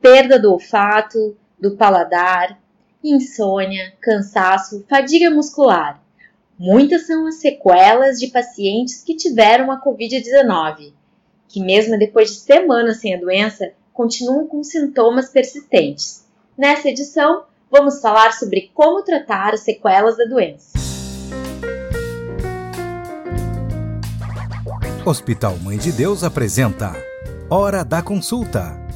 perda do olfato, do paladar, insônia, cansaço, fadiga muscular. Muitas são as sequelas de pacientes que tiveram a Covid-19, que, mesmo depois de semanas sem a doença, continuam com sintomas persistentes. Nessa edição, vamos falar sobre como tratar as sequelas da doença. Hospital Mãe de Deus apresenta Hora da Consulta.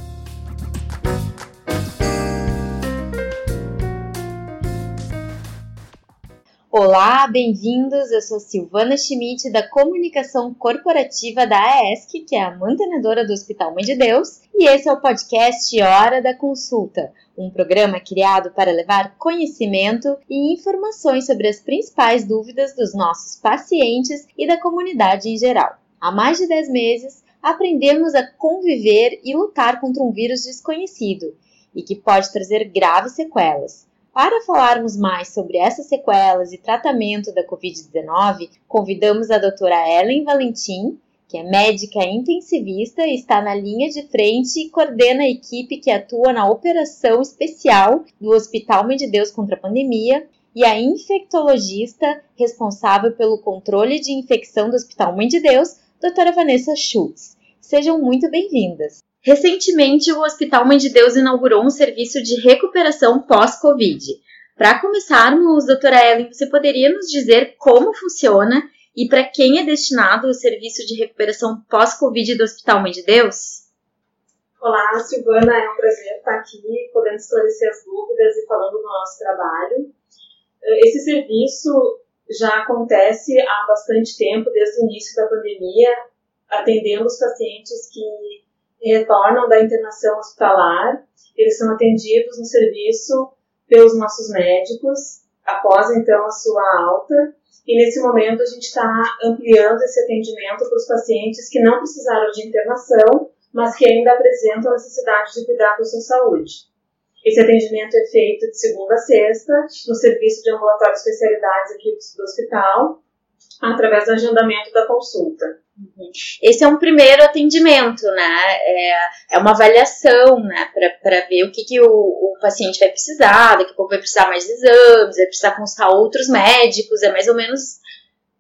Olá, bem-vindos. Eu sou Silvana Schmidt, da Comunicação Corporativa da AESC, que é a mantenedora do Hospital Mãe de Deus, e esse é o podcast Hora da Consulta, um programa criado para levar conhecimento e informações sobre as principais dúvidas dos nossos pacientes e da comunidade em geral. Há mais de 10 meses, aprendemos a conviver e lutar contra um vírus desconhecido e que pode trazer graves sequelas para falarmos mais sobre essas sequelas e tratamento da Covid-19, convidamos a doutora Ellen Valentim, que é médica intensivista e está na linha de frente e coordena a equipe que atua na operação especial do Hospital Mãe de Deus contra a pandemia, e a infectologista responsável pelo controle de infecção do Hospital Mãe de Deus, doutora Vanessa Schultz. Sejam muito bem-vindas. Recentemente, o Hospital Mãe de Deus inaugurou um serviço de recuperação pós-Covid. Para começarmos, doutora Ellen, você poderia nos dizer como funciona e para quem é destinado o serviço de recuperação pós-Covid do Hospital Mãe de Deus? Olá, Silvana, é um prazer estar aqui, podendo esclarecer as dúvidas e falando do nosso trabalho. Esse serviço já acontece há bastante tempo, desde o início da pandemia, atendendo os pacientes que retornam da internação hospitalar, eles são atendidos no serviço pelos nossos médicos, após então a sua alta, e nesse momento a gente está ampliando esse atendimento para os pacientes que não precisaram de internação, mas que ainda apresentam necessidade de cuidar da sua saúde. Esse atendimento é feito de segunda a sexta, no serviço de ambulatório de especialidades aqui do hospital, através do agendamento da consulta. Esse é um primeiro atendimento, né? É, é uma avaliação, né? Para ver o que, que o, o, paciente vai precisar, daqui a pouco vai precisar mais exames, vai precisar consultar outros médicos, é mais ou menos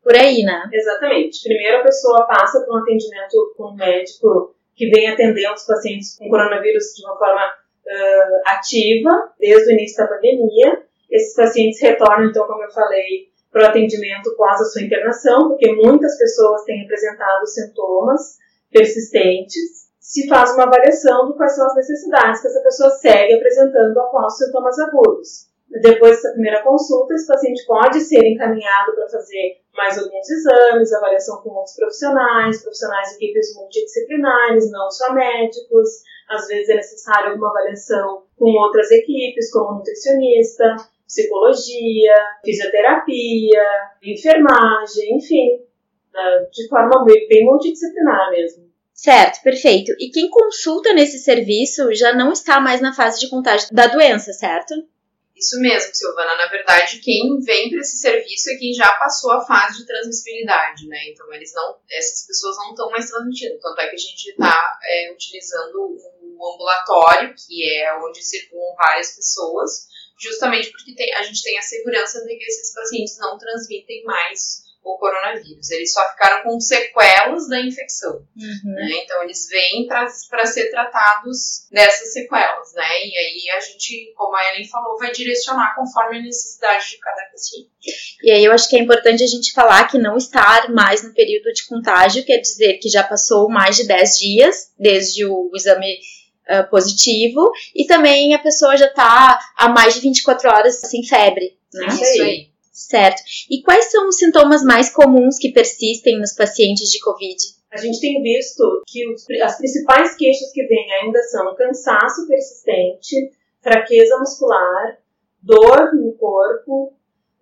por aí, né? Exatamente. Primeiro a pessoa passa por um atendimento com um médico que vem atendendo os pacientes com coronavírus de uma forma uh, ativa, desde o início da pandemia. Esses pacientes retornam, então, como eu falei, para o atendimento após a sua internação, porque muitas pessoas têm apresentado sintomas persistentes. Se faz uma avaliação de quais são as necessidades que essa pessoa segue apresentando após sintomas agudos. Depois dessa primeira consulta, esse paciente pode ser encaminhado para fazer mais alguns exames, avaliação com outros profissionais, profissionais de equipes multidisciplinares, não só médicos. Às vezes é necessário alguma avaliação com outras equipes, como nutricionista, psicologia, fisioterapia, enfermagem, enfim, né, de forma bem multidisciplinar mesmo. Certo, perfeito. E quem consulta nesse serviço já não está mais na fase de contágio da doença, certo? Isso mesmo, Silvana. Na verdade, quem vem para esse serviço é quem já passou a fase de transmissibilidade, né? Então, eles não, essas pessoas não estão mais transmitindo. Tanto é que a gente está é, utilizando o ambulatório, que é onde circulam várias pessoas, justamente porque tem, a gente tem a segurança de que esses pacientes não transmitem mais o coronavírus. Eles só ficaram com sequelas da infecção. Uhum. Né? Então, eles vêm para ser tratados dessas sequelas, né? E aí a gente, como a Ellen falou, vai direcionar conforme a necessidade de cada paciente. E aí eu acho que é importante a gente falar que não estar mais no período de contágio, quer dizer que já passou mais de 10 dias desde o exame uh, positivo e também a pessoa já está há mais de 24 horas sem febre. Né? Isso aí. Certo. E quais são os sintomas mais comuns que persistem nos pacientes de Covid? A gente tem visto que os, as principais queixas que vêm ainda são cansaço persistente, fraqueza muscular, dor no corpo,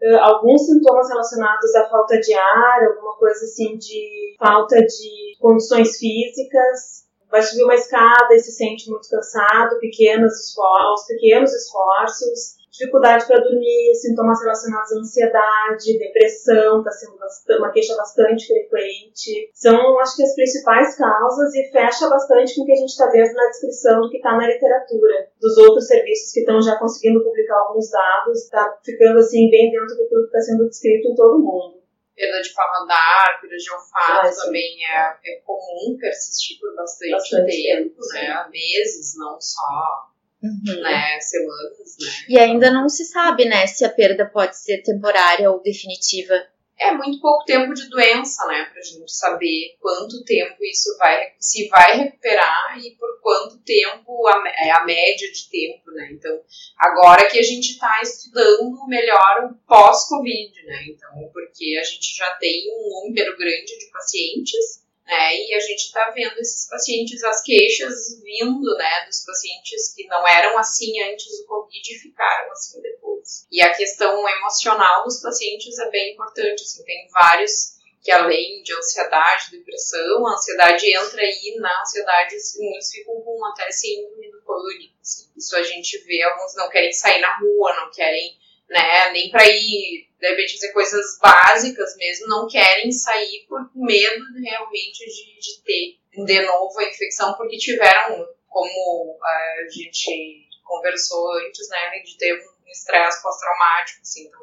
uh, alguns sintomas relacionados à falta de ar, alguma coisa assim de falta de condições físicas, vai subir uma escada e se sente muito cansado, pequenos esforços, pequenos esforços, dificuldade para dormir, sintomas relacionados à ansiedade, depressão, está sendo uma queixa bastante frequente. São, acho que, as principais causas e fecha bastante com o que a gente está vendo na descrição do que está na literatura. Dos outros serviços que estão já conseguindo publicar alguns dados, está ficando, assim, bem dentro daquilo que está sendo descrito em todo mundo perda de paladar, perda de olfato ah, também é, é, comum persistir por bastante, bastante tempo, tempo né? Meses, não só uhum. né, semanas, né? E ainda não se sabe, né, se a perda pode ser temporária ou definitiva. É muito pouco tempo de doença, né, pra gente saber quanto tempo isso vai, se vai recuperar e por quanto tempo, a, é a média de tempo, né. Então, agora que a gente está estudando melhor o pós-Covid, né, então, porque a gente já tem um número grande de pacientes né? E a gente está vendo esses pacientes, as queixas vindo, né, dos pacientes que não eram assim antes do Covid e ficaram assim depois. E a questão emocional dos pacientes é bem importante, assim, tem vários que além de ansiedade, depressão, a ansiedade entra aí na ansiedade, muitos ficam com até síndrome do pânico. Assim. Isso a gente vê, alguns não querem sair na rua, não querem né? Nem para ir, de repente, fazer coisas básicas mesmo, não querem sair por medo realmente de, de ter de novo a infecção, porque tiveram, como a gente conversou antes, né, de ter um estresse pós-traumático, assim, então.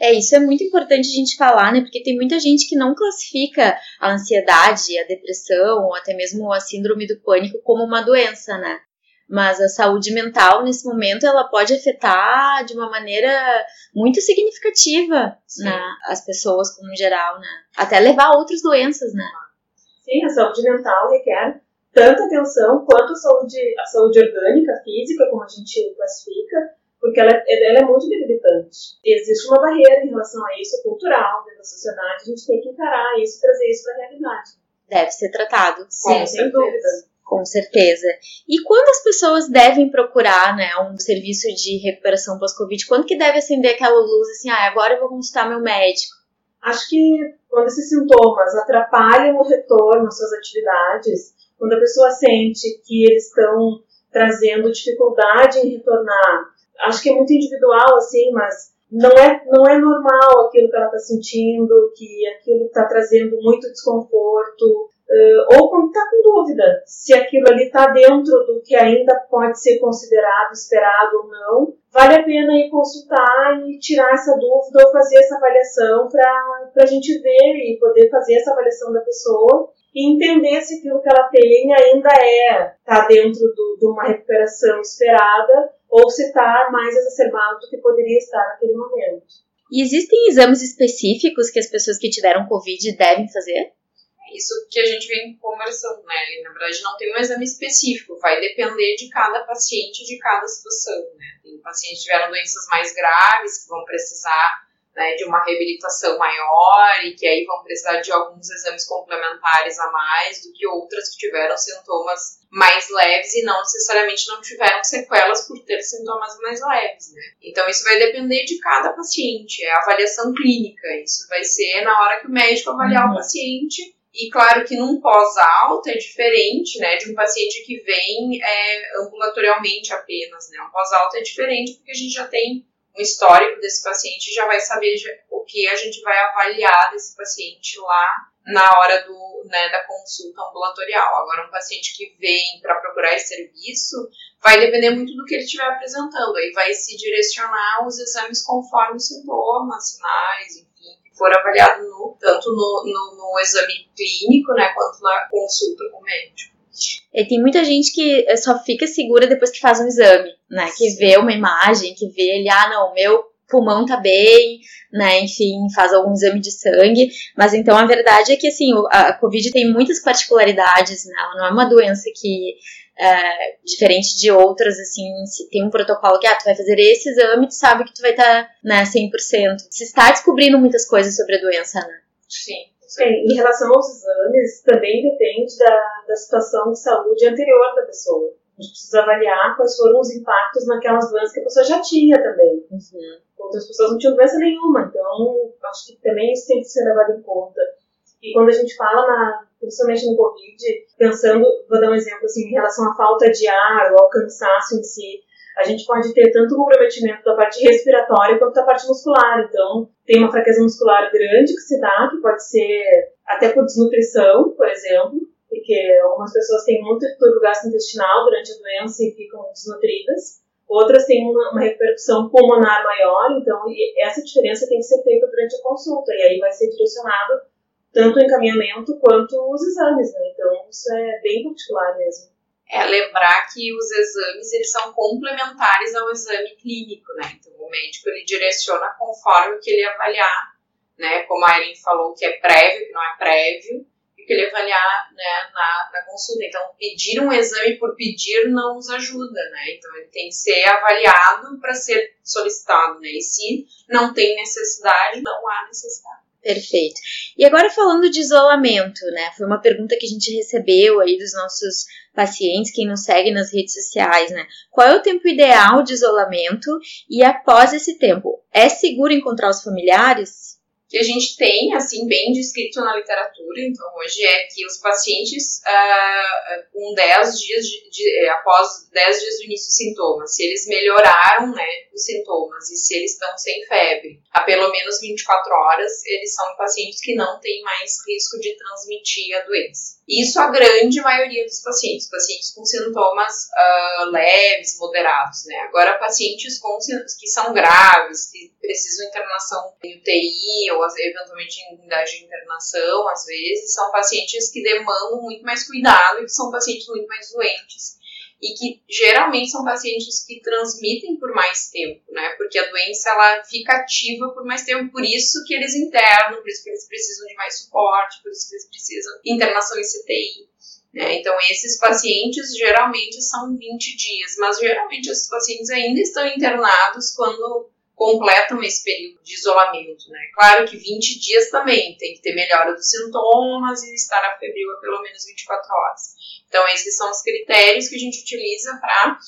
É, isso é muito importante a gente falar, né, porque tem muita gente que não classifica a ansiedade, a depressão, ou até mesmo a síndrome do pânico como uma doença, né, mas a saúde mental nesse momento ela pode afetar de uma maneira muito significativa né, as pessoas como geral, né? Até levar a outras doenças, né? Sim, a saúde mental requer tanta atenção quanto a saúde, a saúde orgânica, física, como a gente classifica, porque ela, ela é muito debilitante. E existe uma barreira em relação a isso, cultural, dentro da sociedade, a gente tem que encarar isso trazer isso para a realidade. Deve ser tratado. Sim, sem dúvida. Com certeza. E quando as pessoas devem procurar, né, um serviço de recuperação pós-Covid? Quando que deve acender aquela luz assim, ah, agora eu vou consultar meu médico? Acho que quando esses sintomas atrapalham o retorno às suas atividades, quando a pessoa sente que eles estão trazendo dificuldade em retornar, acho que é muito individual, assim, mas não é, não é normal aquilo que ela está sentindo, que aquilo está trazendo muito desconforto, Uh, ou quando está com dúvida se aquilo ali está dentro do que ainda pode ser considerado esperado ou não, vale a pena ir consultar e tirar essa dúvida ou fazer essa avaliação para a gente ver e poder fazer essa avaliação da pessoa e entender se aquilo que ela tem ainda é está dentro do, de uma recuperação esperada ou se está mais exacerbado do que poderia estar naquele momento. E existem exames específicos que as pessoas que tiveram Covid devem fazer? Isso que a gente vem conversando, né? Na verdade, não tem um exame específico, vai depender de cada paciente, de cada situação, né? Tem pacientes que tiveram doenças mais graves, que vão precisar né, de uma reabilitação maior e que aí vão precisar de alguns exames complementares a mais do que outras que tiveram sintomas mais leves e não necessariamente não tiveram sequelas por ter sintomas mais leves, né? Então isso vai depender de cada paciente, é a avaliação clínica, isso vai ser na hora que o médico avaliar uhum. o paciente e claro que num pós-alta é diferente, né, de um paciente que vem é, ambulatorialmente apenas, né. Um pós-alta é diferente porque a gente já tem um histórico desse paciente e já vai saber o que a gente vai avaliar desse paciente lá na hora do, né, da consulta ambulatorial. Agora, um paciente que vem para procurar esse serviço vai depender muito do que ele estiver apresentando. Aí vai se direcionar os exames conforme sintomas, sinais, enfim for avaliado no, tanto no, no, no exame clínico, né, quanto na consulta com o médico. E tem muita gente que eh, só fica segura depois que faz um exame, né? Que Sim. vê uma imagem, que vê ele, ah, não, meu pulmão tá bem, né? Enfim, faz algum exame de sangue. Mas então a verdade é que, assim, a Covid tem muitas particularidades, né? Ela não é uma doença que é, diferente de outras, assim, se tem um protocolo que, ah, tu vai fazer esse exame, tu sabe que tu vai estar, tá, né, 100%. Se está descobrindo muitas coisas sobre a doença, né? Sim. Sim, em relação aos exames, também depende da, da situação de saúde anterior da pessoa. A gente precisa avaliar quais foram os impactos naquelas doenças que a pessoa já tinha também. Uhum. Outras pessoas não tinham doença nenhuma, então acho que também isso tem que ser levado em conta. E quando a gente fala na, principalmente no Covid, pensando, vou dar um exemplo assim, em relação à falta de ar ou ao cansaço em si, a gente pode ter tanto comprometimento da parte respiratória quanto da parte muscular. Então, tem uma fraqueza muscular grande que se dá, que pode ser até por desnutrição, por exemplo, porque algumas pessoas têm muito distúrbio gastrointestinal durante a doença e ficam desnutridas. Outras têm uma, uma, repercussão pulmonar maior, então essa diferença tem que ser feita durante a consulta, e aí vai ser direcionado tanto o encaminhamento quanto os exames, né? Então isso é bem particular mesmo é lembrar que os exames eles são complementares ao exame clínico, né? Então o médico ele direciona conforme o que ele avaliar, né? Como a Erin falou, que é prévio, que não é prévio, e que ele avaliar né, na, na consulta. Então pedir um exame por pedir não nos ajuda, né? Então ele tem que ser avaliado para ser solicitado, né? E se não tem necessidade, não há necessidade. Perfeito. E agora falando de isolamento, né? Foi uma pergunta que a gente recebeu aí dos nossos pacientes, quem nos segue nas redes sociais, né? Qual é o tempo ideal de isolamento e após esse tempo, é seguro encontrar os familiares? Que a gente tem, assim, bem descrito na literatura, então hoje é que os pacientes uh, com 10 dias de, de, eh, após 10 dias do início dos sintomas, se eles melhoraram, né, os sintomas e se eles estão sem febre há pelo menos 24 horas, eles são pacientes que não têm mais risco de transmitir a doença. Isso a grande maioria dos pacientes, pacientes com sintomas uh, leves, moderados, né? Agora, pacientes com, que são graves, que precisam internação em UTI ou eventualmente em unidade de internação, às vezes, são pacientes que demandam muito mais cuidado e que são pacientes muito mais doentes e que geralmente são pacientes que transmitem por mais tempo, né? Porque a doença ela fica ativa por mais tempo, por isso que eles internam, por isso que eles precisam de mais suporte, por isso que eles precisam de internação em CTI. Né? Então, esses pacientes geralmente são 20 dias, mas geralmente esses pacientes ainda estão internados quando completam esse período de isolamento, né? Claro que 20 dias também, tem que ter melhora dos sintomas e estar a febril a pelo menos 24 horas. Então, esses são os critérios que a gente utiliza para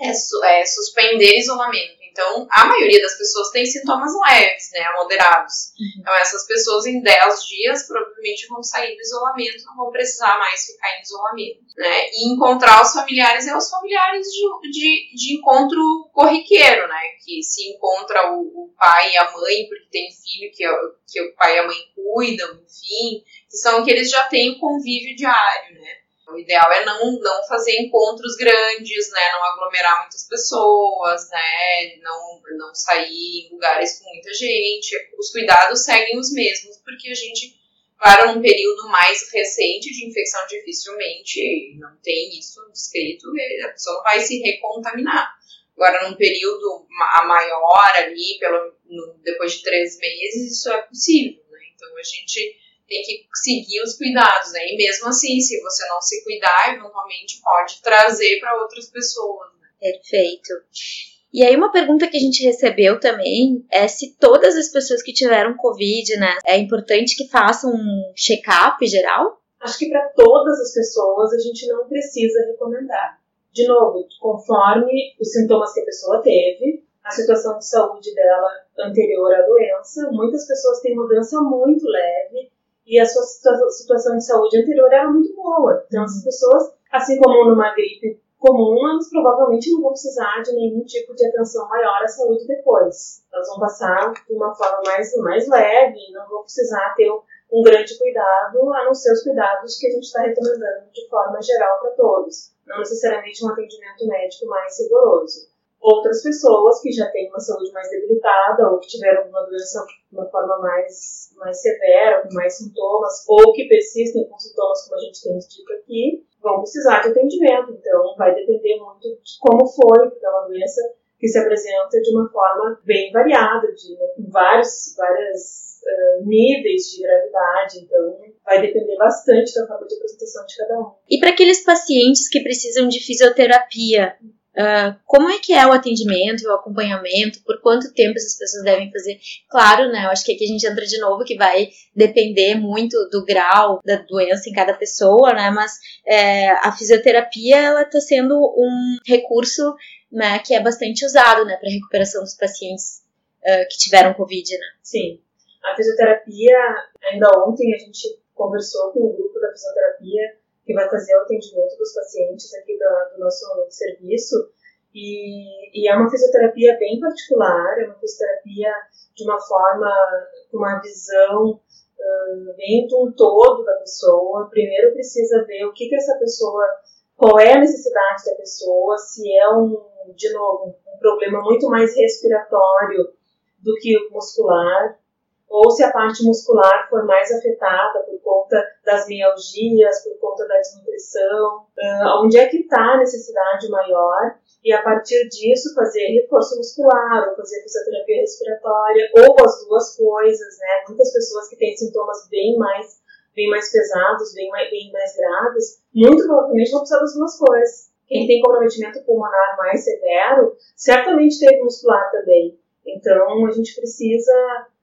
é, é, suspender isolamento. Então, a maioria das pessoas tem sintomas leves, né, moderados. Uhum. Então, essas pessoas em 10 dias provavelmente vão sair do isolamento, não vão precisar mais ficar em isolamento, né? E encontrar os familiares é os familiares de, de, de encontro corriqueiro, né? Que se encontra o, o, pai e a mãe, porque tem filho que, que o pai e a mãe cuidam, enfim, que são que eles já têm o convívio diário, né? O ideal é não, não fazer encontros grandes, né? Não aglomerar muitas pessoas, né? Não, não sair em lugares com muita gente. Os cuidados seguem os mesmos, porque a gente, claro, num período mais recente de infecção, dificilmente não tem isso descrito, a pessoa não vai se recontaminar. Agora, num período maior ali, pelo, no, depois de três meses, isso é possível, né? Então, a gente tem que seguir os cuidados, né? E mesmo assim, se você não se cuidar, eventualmente pode trazer para outras pessoas. Né? Perfeito. E aí uma pergunta que a gente recebeu também é se todas as pessoas que tiveram Covid, né, é importante que façam um check-up geral? Acho que para todas as pessoas a gente não precisa recomendar. De novo, conforme os sintomas que a pessoa teve, a situação de saúde dela anterior à doença, muitas pessoas têm mudança muito leve e a sua situação de saúde anterior era muito boa. Então, as pessoas, assim como numa gripe comum, elas provavelmente não vão precisar de nenhum tipo de atenção maior à saúde depois. Elas vão passar de uma forma mais, mais leve não vão precisar ter um grande cuidado, a não ser os cuidados que a gente está recomendando de forma geral para todos. Não necessariamente um atendimento médico mais rigoroso outras pessoas que já têm uma saúde mais debilitada ou que tiveram uma doença de uma forma mais, mais severa, com mais sintomas, ou que persistem com sintomas como a gente tem dito aqui, vão precisar de atendimento. Então, vai depender muito de como foi, porque é uma doença que se apresenta de uma forma bem variada, de né, com vários, vários uh, níveis de gravidade. Então, vai depender bastante da forma de apresentação de cada um. E para aqueles pacientes que precisam de fisioterapia, Uh, como é que é o atendimento, o acompanhamento, por quanto tempo essas pessoas devem fazer? Claro, né? Eu acho que aqui a gente entra de novo que vai depender muito do grau da doença em cada pessoa, né? Mas é, a fisioterapia ela está sendo um recurso né, que é bastante usado, né, para recuperação dos pacientes uh, que tiveram covid, né? Sim, a fisioterapia ainda ontem a gente conversou com o grupo da fisioterapia que vai fazer o atendimento dos pacientes aqui do, nosso serviço. E, e é uma fisioterapia bem particular, é uma fisioterapia de uma forma, com uma visão uh, bem de um todo da pessoa. Primeiro precisa ver o que, que essa pessoa, qual é a necessidade da pessoa, se é um, de novo, um problema muito mais respiratório do que muscular, ou se a parte muscular for mais afetada por conta das mialgias, por conta da desnutrição, onde é que está a necessidade maior, e a partir disso fazer reforço muscular, ou fazer fisioterapia respiratória, ou as duas coisas, né? Muitas pessoas que têm sintomas bem mais, bem mais pesados, bem mais, bem mais graves, muito provavelmente vão precisar das duas coisas. Quem tem comprometimento pulmonar mais severo, certamente teve muscular também. Então, a gente precisa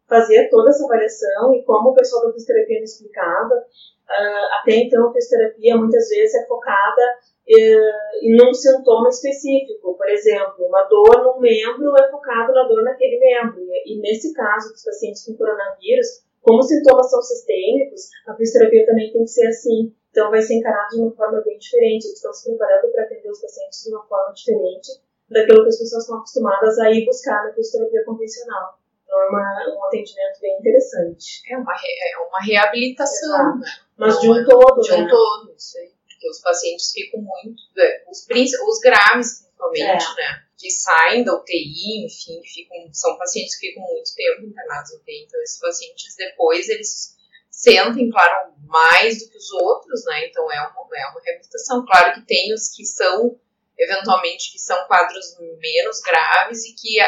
fazer toda essa avaliação e como o pessoal da fisioterapia me explicava, uh, até então a fisioterapia muitas vezes é focada uh, em um sintoma específico. Por exemplo, uma dor num membro é focado na dor naquele membro. E, e nesse caso dos pacientes com coronavírus, como os sintomas são sistêmicos, a fisioterapia também tem que ser assim. Então vai ser encarado de uma forma bem diferente. Eles estão se preparando para atender os pacientes de uma forma diferente daquilo que as pessoas estão acostumadas a ir buscar na fisioterapia convencional. Então é uma, um atendimento bem interessante. É uma, é uma reabilitação, né? Mas de um todo, De um né? todo, isso aí. Porque os pacientes ficam muito. é, Os, os graves, principalmente, É. né? Que saem da UTI, enfim, ficam, são pacientes que ficam muito tempo internados na UTI. Então, esses pacientes depois eles sentem, claro, mais do que os outros, né? Então é uma, é uma reabilitação. Claro que tem os que são, eventualmente, que são quadros menos graves e que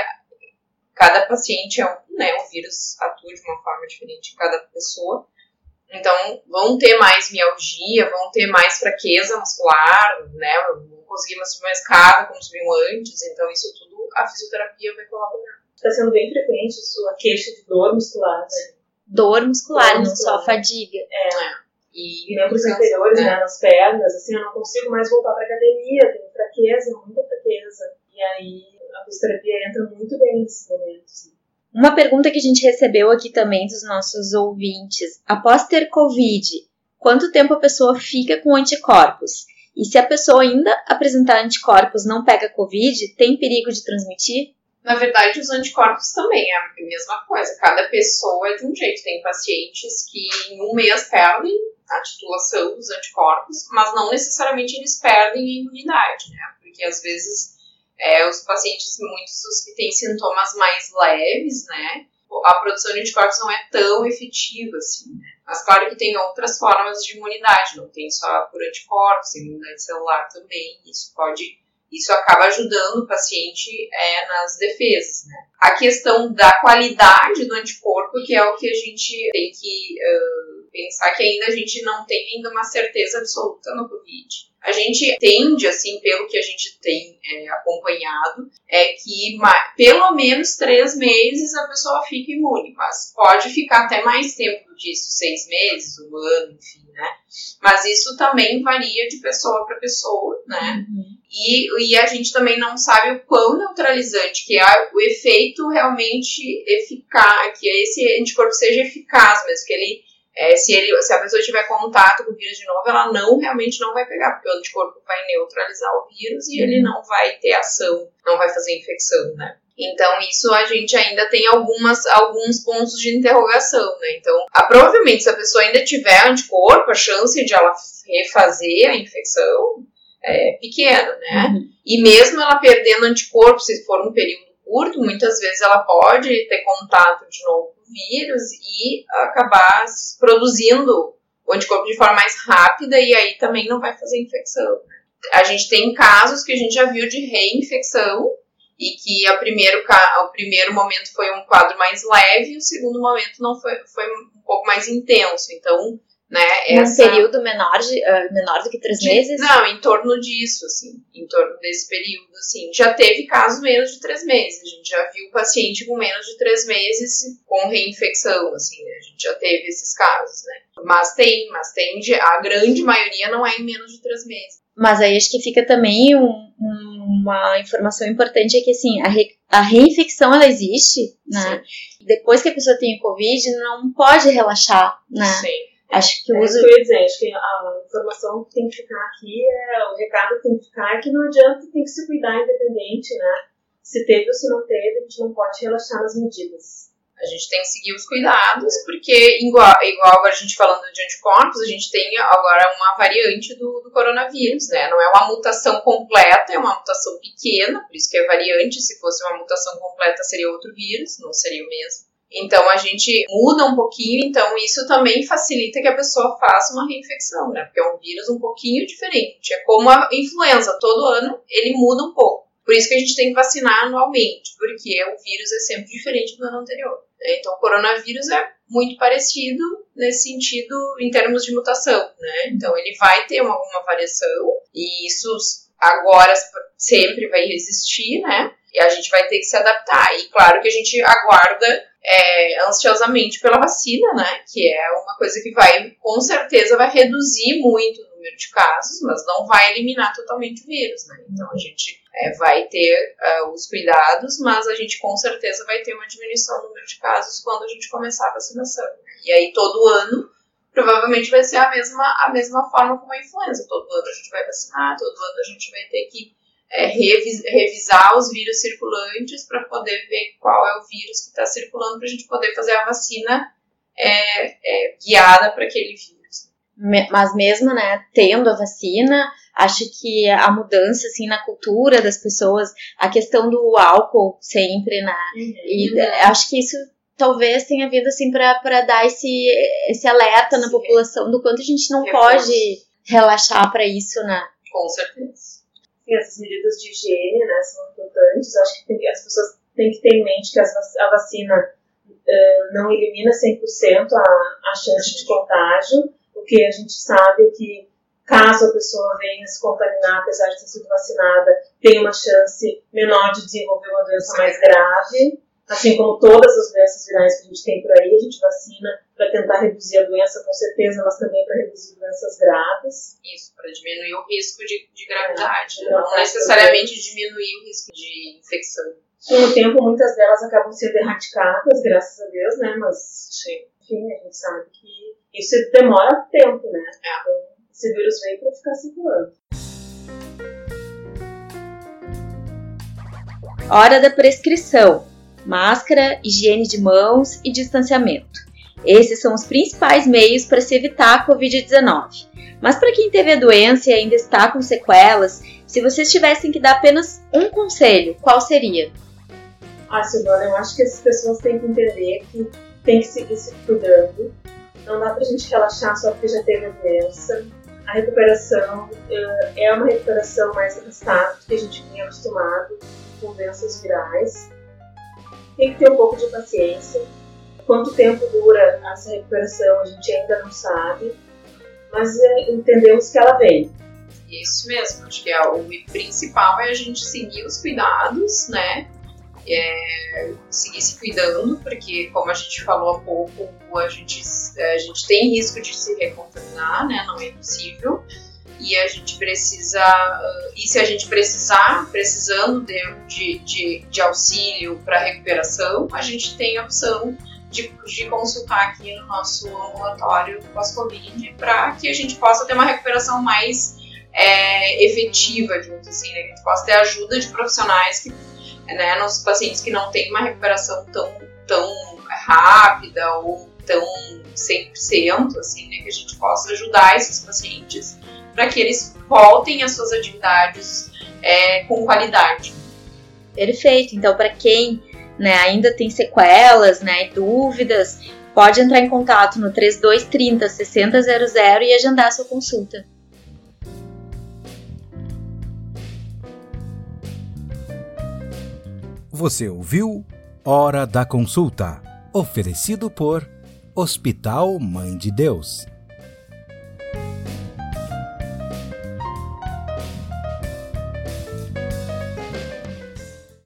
cada paciente é um, né? O vírus atua de uma forma diferente em cada pessoa. Então, vão ter mais mialgia, vão ter mais fraqueza muscular, né? Vão conseguir mais subir uma escada como subiam antes. Então, isso tudo a fisioterapia vai colaborar. Está sendo bem frequente a queixa de dor muscular, né? Dor muscular, Dor não muscular. só fadiga. E, E membros inferiores, né? né, nas pernas, assim, eu não consigo mais voltar para academia, tenho fraqueza, muita fraqueza. E aí a fisioterapia entra muito bem nesses momentos. assim. Uma pergunta que a gente recebeu aqui também dos nossos ouvintes. Após ter Covid, quanto tempo a pessoa fica com anticorpos? E se a pessoa ainda apresentar anticorpos não pega Covid, tem perigo de transmitir? Na verdade, os anticorpos também é a mesma coisa. Cada pessoa é de um jeito. Tem pacientes que em um mês perdem a titulação dos anticorpos, mas não necessariamente eles perdem a imunidade, né? Porque às vezes é, os pacientes, muitos os que têm sintomas mais leves, né? A produção de anticorpos não é tão efetiva assim, né? Mas claro que tem outras formas de imunidade, não tem só por anticorpos, tem imunidade celular também. Isso pode isso acaba ajudando o paciente é, nas defesas. Né? A questão da qualidade do anticorpo, que é o que a gente tem que uh, pensar que ainda a gente não tem ainda uma certeza absoluta no Covid. A gente tende, assim, pelo que a gente tem é, acompanhado, é que pelo menos três meses a pessoa fica imune, mas pode ficar até mais tempo do que isso, seis meses, um ano, enfim, né? Mas isso também varia de pessoa para pessoa, né? Uhum. E, e, a gente também não sabe o quão neutralizante que é o efeito realmente eficaz, que esse anticorpo seja eficaz mesmo, que ele, é, se, ele, se a pessoa tiver contato com o vírus de novo, ela não realmente não vai pegar, porque o anticorpo vai neutralizar o vírus e ele não vai ter ação, não vai fazer infecção, né? Então, isso a gente ainda tem algumas, alguns pontos de interrogação, né? Então, a, provavelmente, se a pessoa ainda tiver anticorpo, a chance de ela refazer a infecção é pequena, né? Uhum. E mesmo ela perdendo anticorpo, se for um período curto, muitas vezes ela pode ter contato de novo vírus e acabar produzindo o anticorpo de forma mais rápida e aí também não vai fazer infecção. né? A gente tem casos que a gente já viu de reinfecção e que a primeiro, o primeiro momento foi um quadro mais leve e o segundo momento não foi, foi um pouco mais intenso. Então, né, essa... Num período menor, de, uh, menor do que três de, meses? Não, em torno disso, assim, em torno desse período, assim. Já teve casos menos de três meses, a gente já viu paciente com menos de três meses com reinfecção, assim, né? a gente já teve esses casos, né. Mas tem, mas tem, a grande maioria não é em menos de três meses. Mas aí acho que fica também um, um, uma informação importante é que assim, a, re, a reinfecção ela existe, né? Sim. Depois que a pessoa tem o Covid, não pode relaxar, né? Sim. Acho que o é uso. isso que eu ia dizer, acho que a informação que tem que ficar aqui, é, o recado que tem que ficar é que não adianta, tem que se cuidar independente, né? Se teve ou se não teve, a gente não pode relaxar nas medidas. A gente tem que seguir os cuidados, porque, igual, igual a gente falando de anticorpos, a gente tem agora uma variante do, do, coronavírus, né? Não é uma mutação completa, é uma mutação pequena, por isso que é variante. Se fosse uma mutação completa, seria outro vírus, não seria o mesmo. Então a gente muda um pouquinho, então isso também facilita que a pessoa faça uma reinfecção, né? Porque é um vírus um pouquinho diferente. É como a influenza, todo ano ele muda um pouco. Por isso que a gente tem que vacinar anualmente, porque o vírus é sempre diferente do ano anterior. Então, o coronavírus é muito parecido nesse sentido em termos de mutação, né? Então, ele vai ter uma, alguma variação e isso agora sempre vai existir, né? E a gente vai ter que se adaptar. E claro que a gente aguarda é, ansiosamente pela vacina, né? Que é uma coisa que vai, com certeza, vai reduzir muito o número de casos, mas não vai eliminar totalmente o vírus, né? Então a gente é, vai ter uh, os cuidados, mas a gente com certeza vai ter uma diminuição no número de casos quando a gente começar a vacinação. E aí todo ano provavelmente vai ser a mesma, a mesma forma como a influenza. Todo ano a gente vai vacinar, todo ano a gente vai ter que é, revis, revisar os vírus circulantes para poder ver qual é o vírus que está circulando, para a gente poder fazer a vacina é, é, guiada para aquele vírus. Mas mesmo, né, tendo a vacina, acho que a mudança, assim, na cultura das pessoas, a questão do álcool sempre, né, uhum. e acho que isso talvez tenha vindo, assim, para dar esse, esse alerta Sim. na população do quanto a gente não pode relaxar para isso, né. Com certeza e essas medidas de higiene né, são importantes. Acho que tem, as pessoas têm que ter em mente que a vacina uh, não elimina 100% a, a chance de contágio, o que a gente sabe é que caso a pessoa venha se contaminar, apesar de ter sido vacinada, tem uma chance menor de desenvolver uma doença mais grave. Assim como todas as doenças virais que a gente tem por aí, a gente vacina para tentar reduzir a doença, com certeza, mas também para reduzir doenças graves. Isso, para diminuir o risco de, de gravidade, é, não necessariamente também. diminuir o risco de infecção. Com o tempo, muitas delas acabam sendo erradicadas, graças a Deus, né? Mas, Sim. enfim, a gente sabe que isso demora tempo, né? É. Então, esse vírus veio para ficar circulando. Hora da prescrição máscara, higiene de mãos e distanciamento. Esses são os principais meios para se evitar a Covid-19. Mas para quem teve a doença e ainda está com sequelas, se vocês tivessem que dar apenas um conselho, qual seria? Ah, Silvana, eu acho que as pessoas têm que entender que tem que seguir se cuidando. Não dá pra gente relaxar só porque já teve a doença. A recuperação eh, é uma recuperação mais arrastada do que a gente vinha acostumado com doenças virais tem que ter um pouco de paciência. Quanto tempo dura essa recuperação a gente ainda não sabe, mas é, entendemos que ela vem. Isso mesmo, acho que é, o principal é a gente seguir os cuidados, né? É, seguir se cuidando, porque como a gente falou há pouco, a gente, a gente tem risco de se recontaminar, né? Não é possível e a gente precisa, uh, e se a gente precisar, precisando de, de, de, auxílio para recuperação, a gente tem a opção de, de consultar aqui no nosso ambulatório pós-Covid para que a gente possa ter uma recuperação mais é, efetiva, digamos assim, né? que a gente possa ter ajuda de profissionais que, né, nos pacientes que não têm uma recuperação tão, tão rápida ou tão 100%, assim, né, que a gente possa ajudar esses pacientes para que eles voltem às suas atividades é, com qualidade. Perfeito. Então, para quem né, ainda tem sequelas, né, dúvidas, pode entrar em contato no 3230 6000 e agendar sua consulta. Você ouviu Hora da Consulta, oferecido por Hospital Mãe de Deus